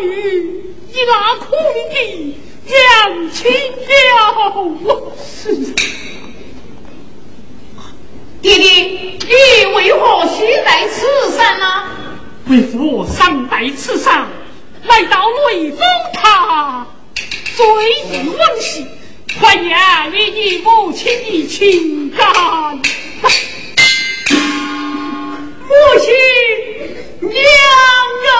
今时云贵，风可高于一拉苦命的娘亲了。是。弟弟，你为何须在此山呢？为父上拜此山，来到雷峰塔，追忆往昔，怀念与你母亲的情感。母亲，娘啊，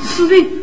司令。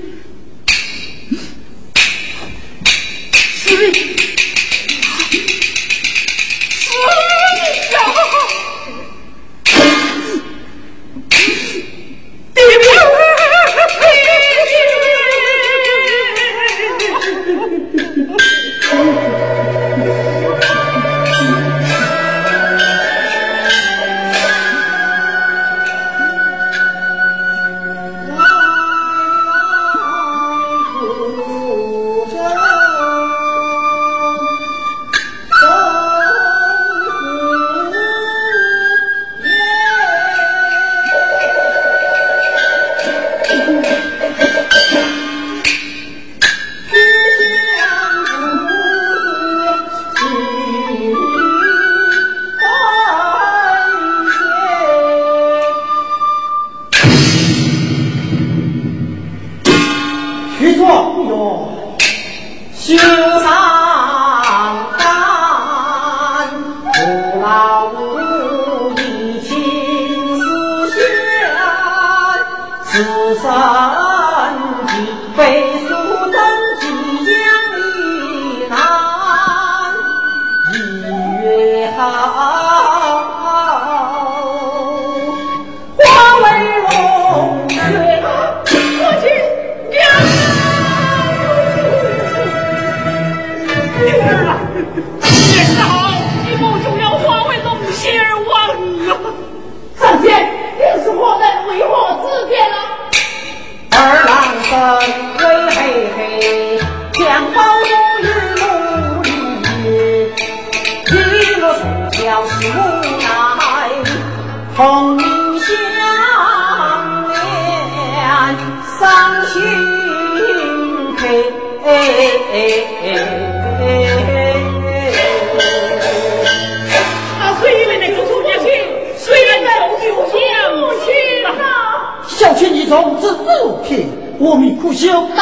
我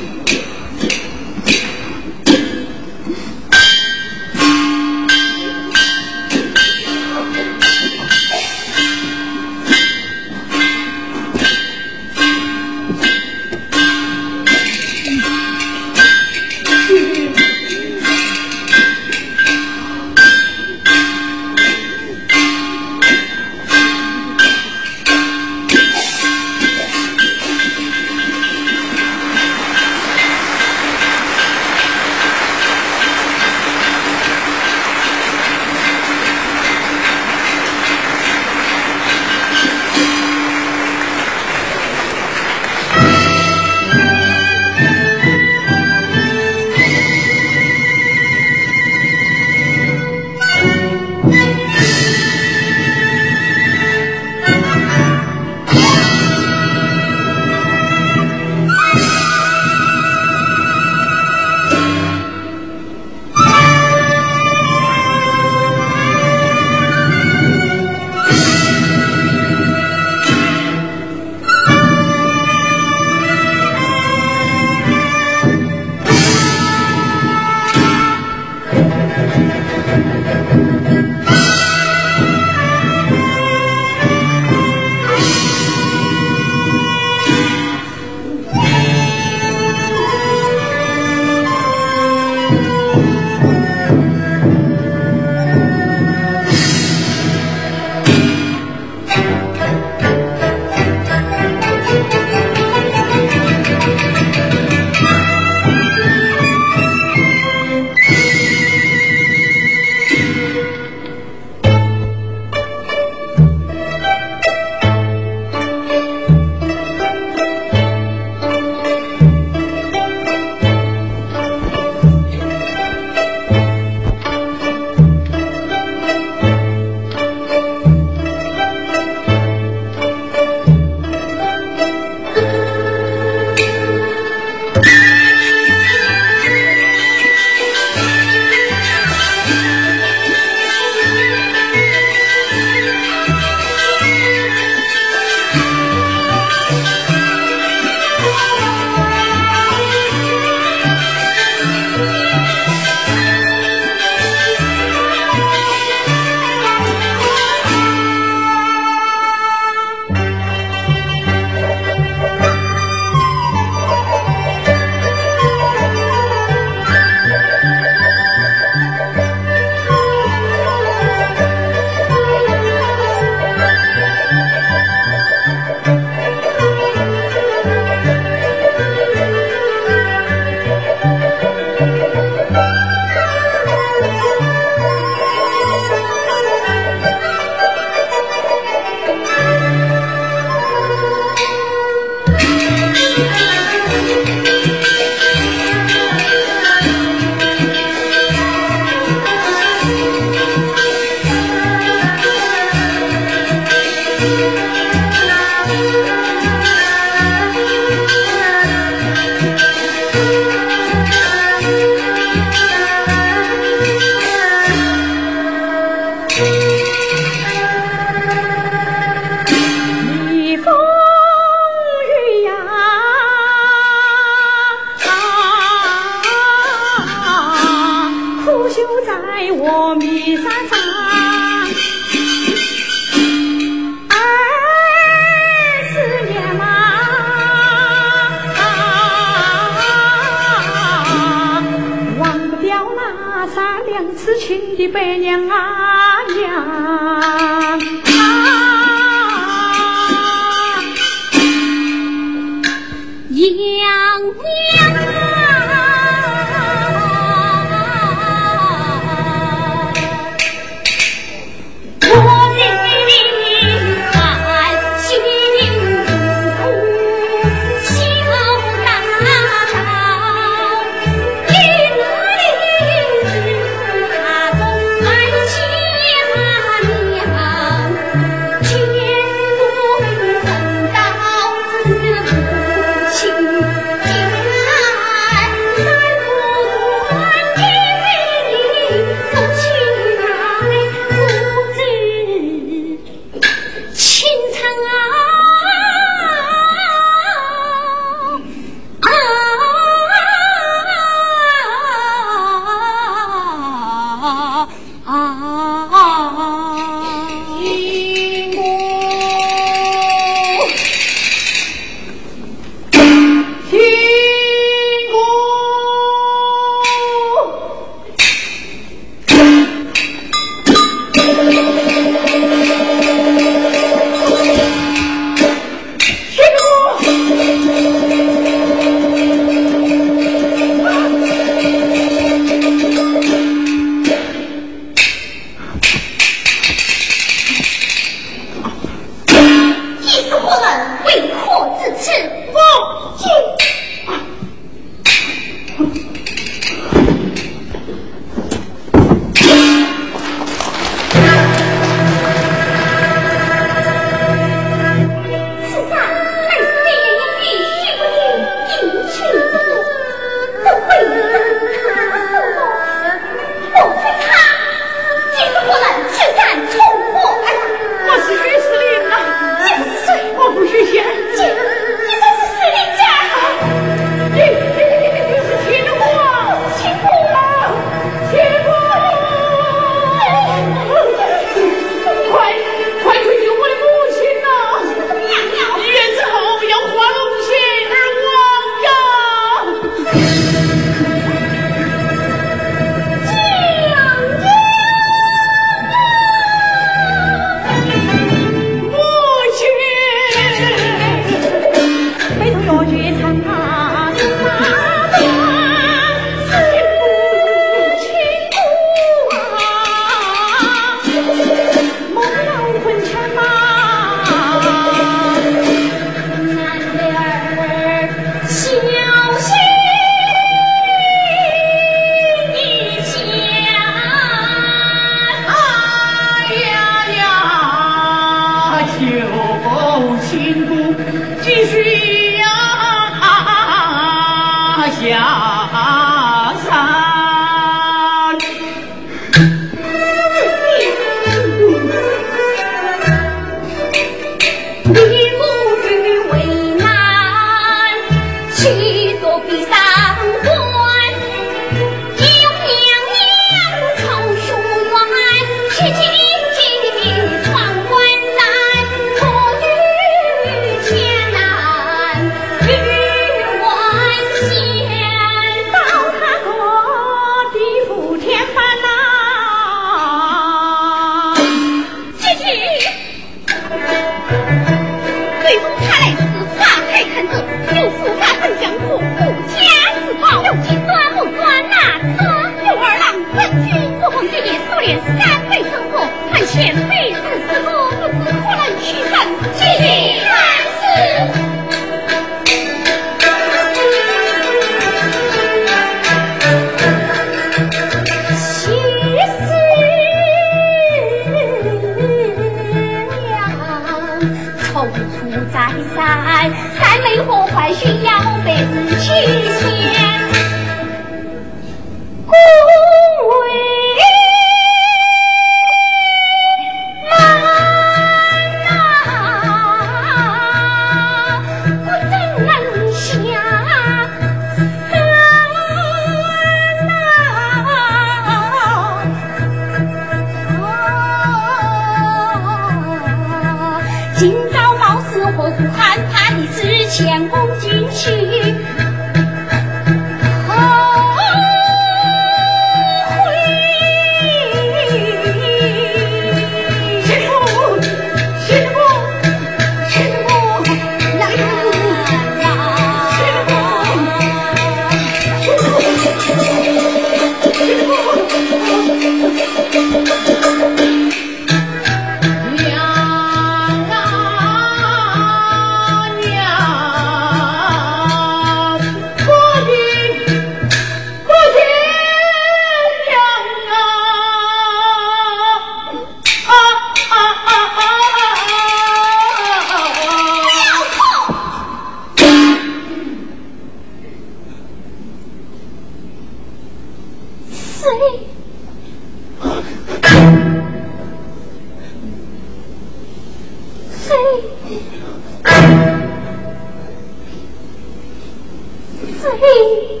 谁？师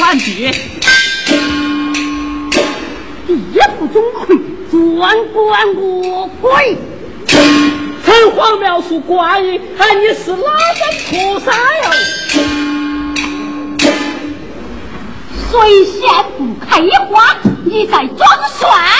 万笔第一副钟馗专管我鬼城隍庙是观音哎你是哪个菩萨哟？谁先不开花你在装蒜。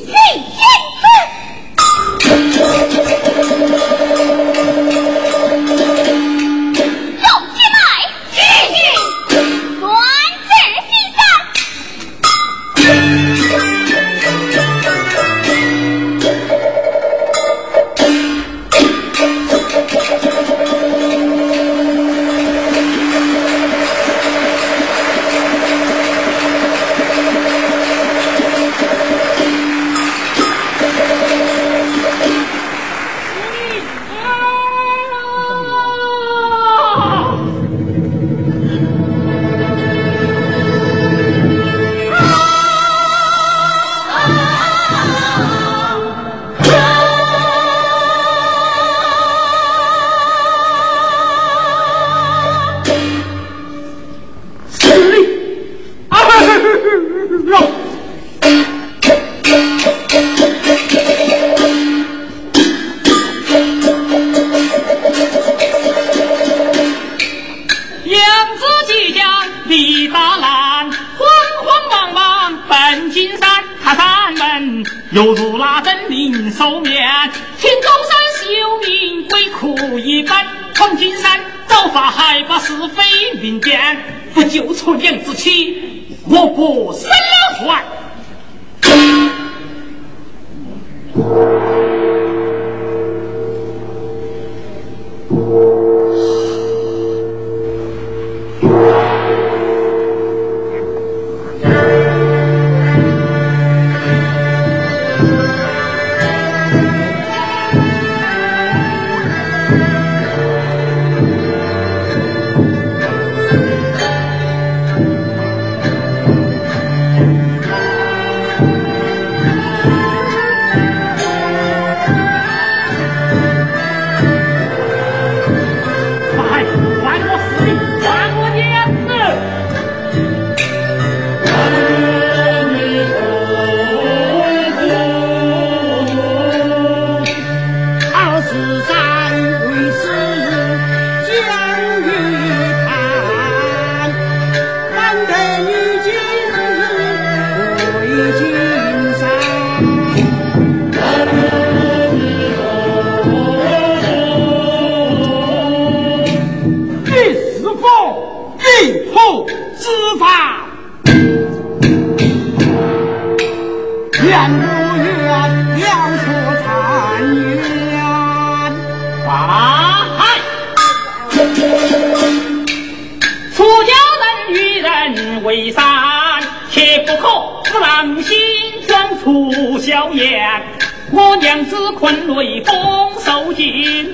民间不救出娘子妻我不生了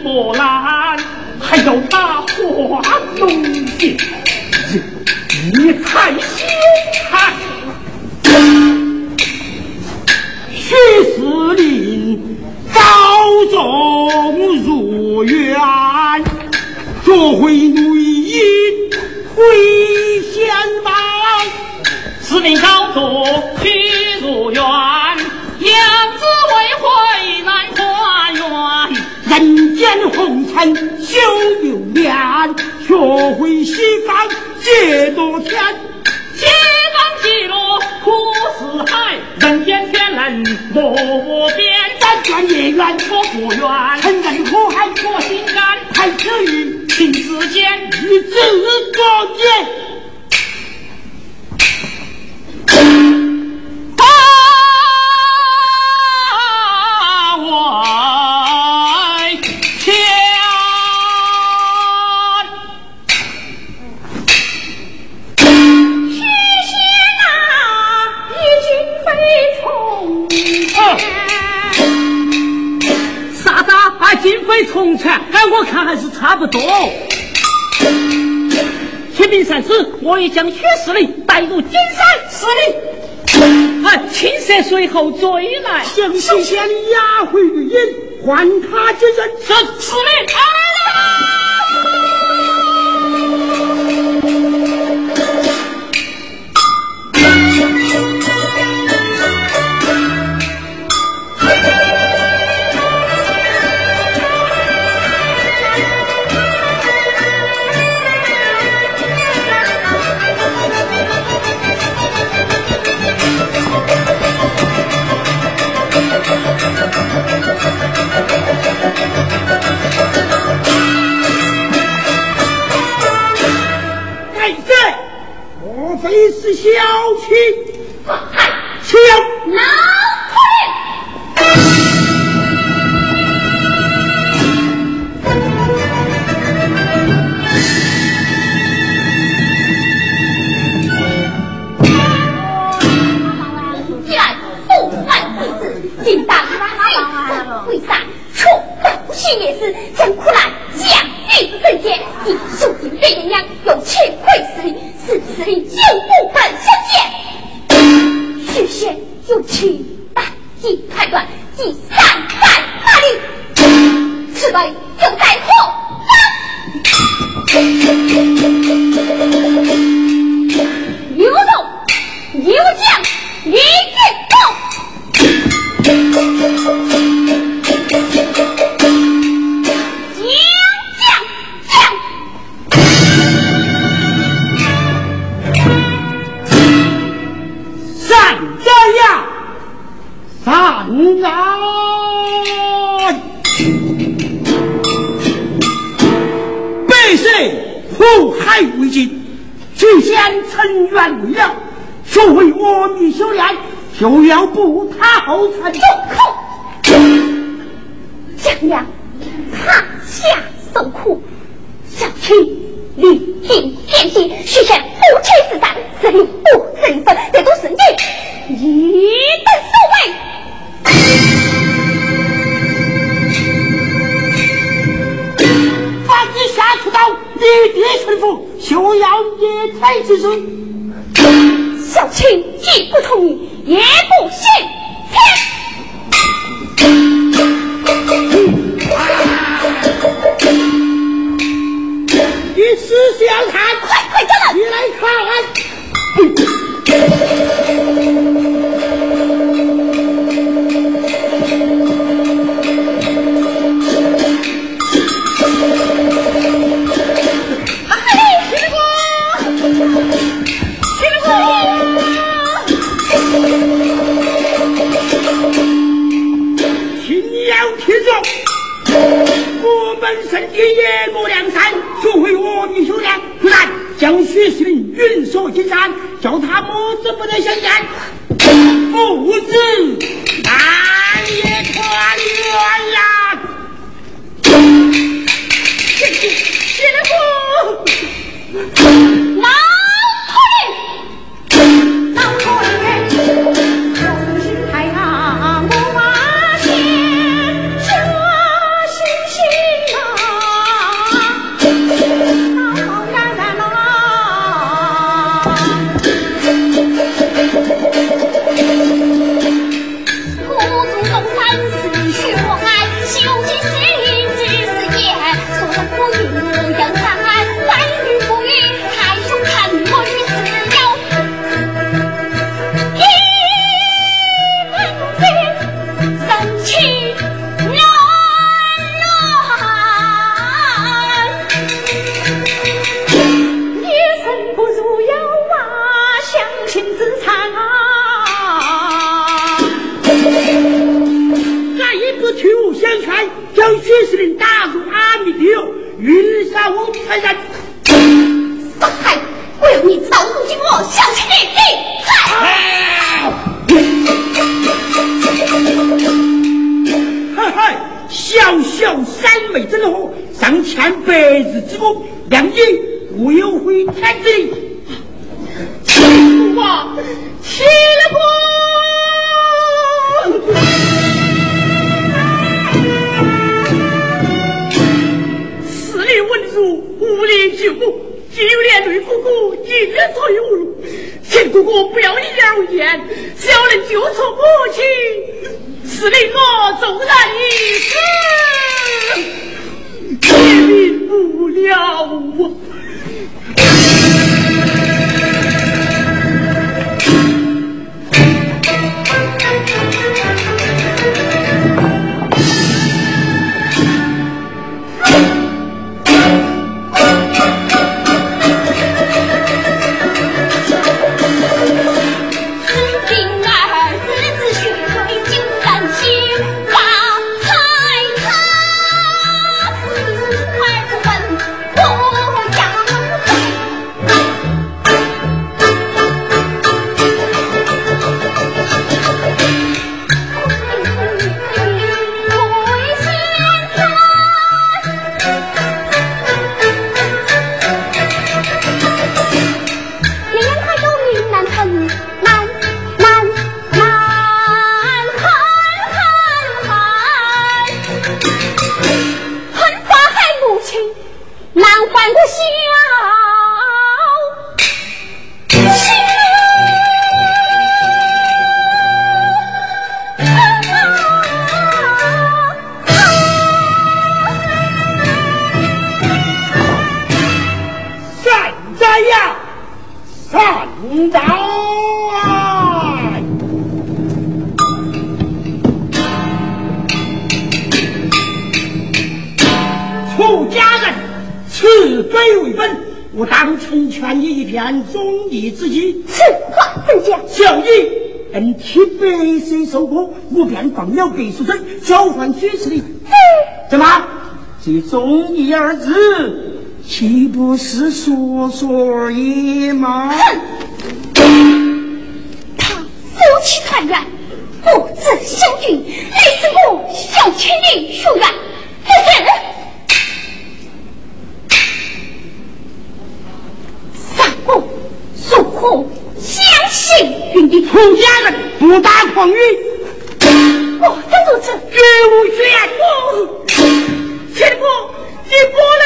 波来，还要把花弄剑，你太羞惭。徐司令高中如愿，捉回女婴回仙王，司令高中心如愿，杨。人间红尘休留恋，学会西方解多天。西方极乐苦似海，人间天伦莫无边。但愿也缘托佛愿，成人苦海我心甘。太子欲，情子间，与子共见。节。从前，哎，我看还是差不多。启禀三师，我已将薛世林带入金山。是的。哎，青蛇随后追来，将西县押回玉营，还他之人。是司令。非举县成员未了，所谓阿弥修炼，就要步他后尘。住口！将娘踏下受苦，小青历尽天地，许县夫妻四散，死里不死分，这都是你一等所为。把你下出刀，立地成佛，休要夜财之罪。小青既不同意，也不行。你仔细看，快快叫人！你来本身的野过梁山，学会阿弥修炼，不然将许世林运锁金山，叫他母子不得相见，父子难也团圆呀！师傅，老头便放了别墅村，交换主持的。怎么？这忠义二字，岂不是说说而已吗？哼！他夫妻团圆，母子相聚，累死我小千里疏远，不是？相信云的出家人不打诳语，我真如此？绝无绝言。不，千夫，你不能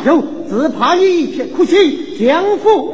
只怕一片苦心，将赴亡阳。